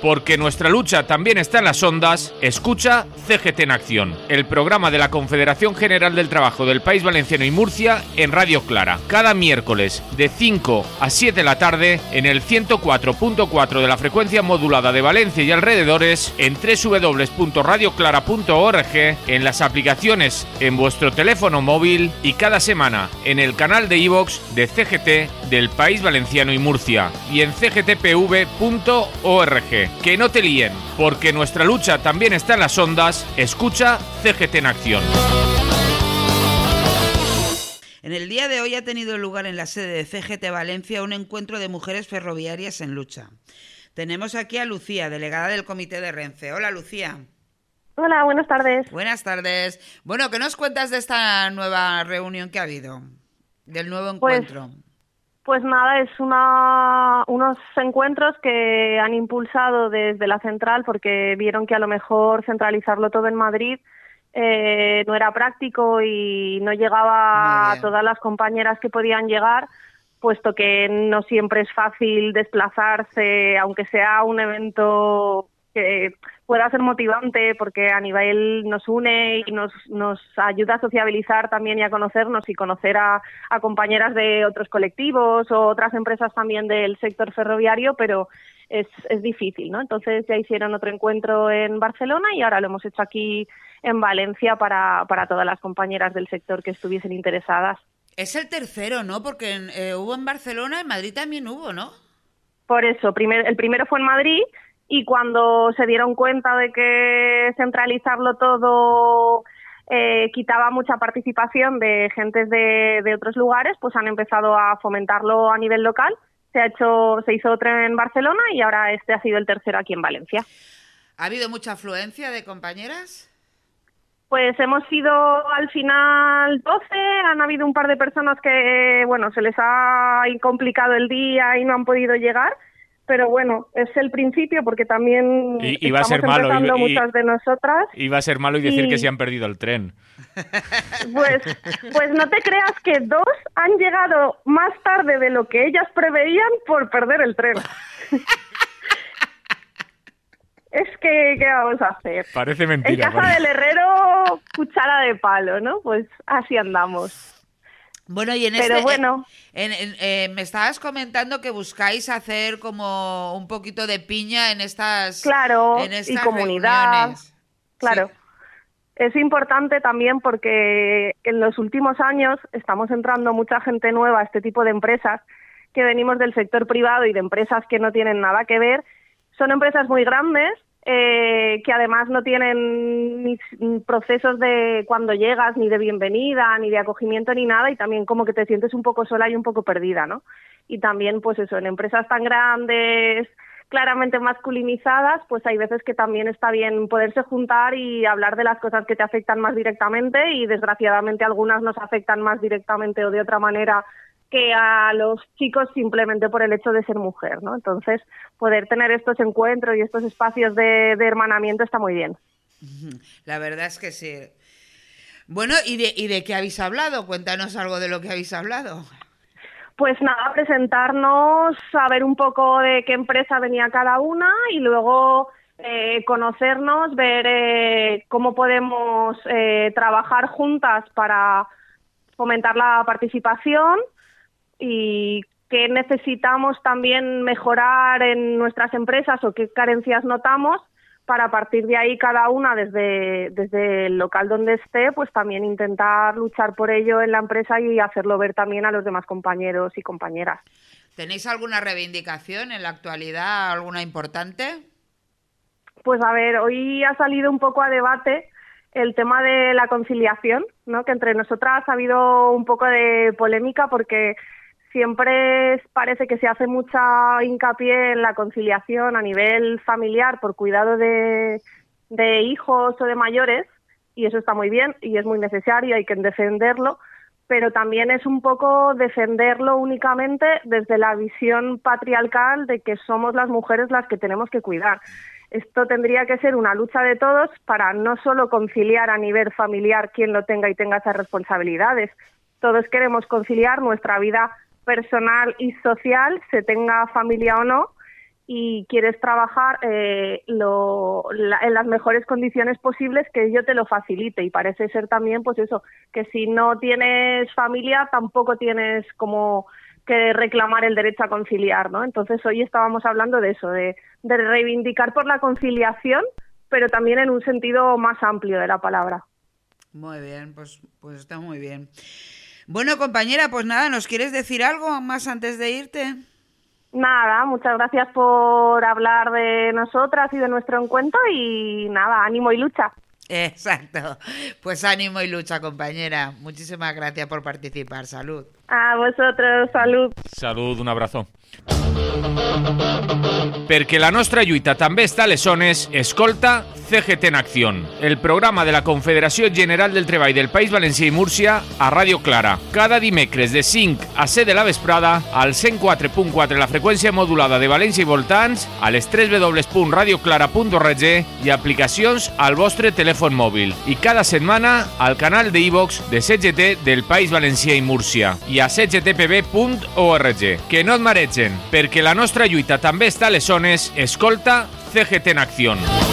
Porque nuestra lucha también está en las ondas, escucha CGT en Acción, el programa de la Confederación General del Trabajo del País Valenciano y Murcia en Radio Clara, cada miércoles de 5 a 7 de la tarde en el 104.4 de la frecuencia modulada de Valencia y alrededores, en www.radioclara.org, en las aplicaciones en vuestro teléfono móvil y cada semana en el canal de iVox de CGT del País Valenciano y Murcia y en cgtpv.org. Que no te líen, porque nuestra lucha también está en las ondas. Escucha CGT en acción. En el día de hoy ha tenido lugar en la sede de CGT Valencia un encuentro de mujeres ferroviarias en lucha. Tenemos aquí a Lucía, delegada del Comité de Renfe. Hola, Lucía. Hola, buenas tardes. Buenas tardes. Bueno, ¿qué nos cuentas de esta nueva reunión que ha habido? Del nuevo pues encuentro. Pues nada, es una, unos encuentros que han impulsado desde la central porque vieron que a lo mejor centralizarlo todo en Madrid eh, no era práctico y no llegaba a todas las compañeras que podían llegar, puesto que no siempre es fácil desplazarse, aunque sea un evento que pueda ser motivante porque a nivel nos une y nos, nos ayuda a sociabilizar también y a conocernos y conocer a, compañeras de otros colectivos o otras empresas también del sector ferroviario, pero es, es difícil, ¿no? Entonces ya hicieron otro encuentro en Barcelona y ahora lo hemos hecho aquí en Valencia para, para todas las compañeras del sector que estuviesen interesadas. Es el tercero, ¿no? Porque eh, hubo en Barcelona, en Madrid también hubo, ¿no? Por eso, primer, el primero fue en Madrid y cuando se dieron cuenta de que centralizarlo todo eh, quitaba mucha participación de gentes de, de, otros lugares, pues han empezado a fomentarlo a nivel local. Se ha hecho, se hizo otro en Barcelona y ahora este ha sido el tercero aquí en Valencia. ¿Ha habido mucha afluencia de compañeras? Pues hemos sido al final 12, han habido un par de personas que, bueno, se les ha complicado el día y no han podido llegar, pero bueno, es el principio porque también y, va a ser malo muchas de nosotras. Va a ser malo y decir que se han perdido el tren. Pues, pues no te creas que dos han llegado más tarde de lo que ellas preveían por perder el tren. es que, ¿qué vamos a hacer? Parece mentira. En casa del herrero, cuchara de palo, ¿no? Pues así andamos. Bueno, y en Pero este, bueno. Eh, me estabas comentando que buscáis hacer como un poquito de piña en estas. Claro, y comunidad. Claro. Es importante también porque en los últimos años estamos entrando mucha gente nueva a este tipo de empresas que venimos del sector privado y de empresas que no tienen nada que ver. Son empresas muy grandes eh, que además no tienen ni procesos de cuando llegas, ni de bienvenida, ni de acogimiento, ni nada, y también como que te sientes un poco sola y un poco perdida, ¿no? Y también, pues eso, en empresas tan grandes, claramente masculinizadas, pues hay veces que también está bien poderse juntar y hablar de las cosas que te afectan más directamente y desgraciadamente algunas nos afectan más directamente o de otra manera que a los chicos simplemente por el hecho de ser mujer, ¿no? Entonces, poder tener estos encuentros y estos espacios de, hermanamiento está muy bien. La verdad es que sí. Bueno, ¿y de, ¿y de qué habéis hablado? Cuéntanos algo de lo que habéis hablado. Pues nada, presentarnos, saber un poco de qué empresa venía cada una y luego eh, conocernos, ver eh, cómo podemos eh, trabajar juntas para fomentar la participación y qué necesitamos también mejorar en nuestras empresas o qué carencias notamos para a partir de ahí cada una desde, desde el local donde esté, pues también intentar luchar por ello en la empresa y hacerlo ver también a los demás compañeros y compañeras. ¿Tenéis alguna reivindicación en la actualidad, alguna importante? Pues a ver, hoy ha salido un poco a debate el tema de la conciliación, ¿no? que entre nosotras ha habido un poco de polémica porque siempre parece que se hace mucha hincapié en la conciliación a nivel familiar por cuidado de, de hijos o de mayores, y eso está muy bien y es muy necesario, hay que defenderlo, pero también es un poco defenderlo únicamente desde la visión patriarcal de que somos las mujeres las que tenemos que cuidar. Esto tendría que ser una lucha de todos para no solo conciliar a nivel familiar quien lo tenga y tenga esas responsabilidades. Todos queremos conciliar nuestra vida personal y social, se tenga familia o no, y quieres trabajar eh, en las mejores condiciones posibles que yo te lo facilite. Y parece ser también pues eso que si no tienes familia tampoco tienes como que reclamar el derecho a conciliar no entonces hoy estábamos hablando de eso de, de reivindicar por la conciliación pero también en un sentido más amplio de la palabra. Muy bien pues pues está muy bien bueno compañera pues nada nos quieres decir algo más antes de irte Nada, muchas gracias por hablar de nosotras y de nuestro encuentro y nada, ánimo y lucha. Exacto. Pues ánimo y lucha, compañera. Muchísimas gracias por participar. Salud. A vosotros, salud. Salud, un abrazo. Perquè la nostra lluita també està a les zones, escolta CGT en Acció, el programa de la Confederació General del Treball del País Valencià i Múrcia a Ràdio Clara. Cada dimecres de 5 a 7 de la vesprada al 104.4 la freqüència modulada de València i voltants, a les 3 www.radioclara.org i aplicacions al vostre telèfon mòbil. I cada setmana al canal de iVox de CGT del País Valencià i Múrcia i a cgtpb.org. Que no et maregen, perquè la nostra lluita també està a escolta CGT en Acció.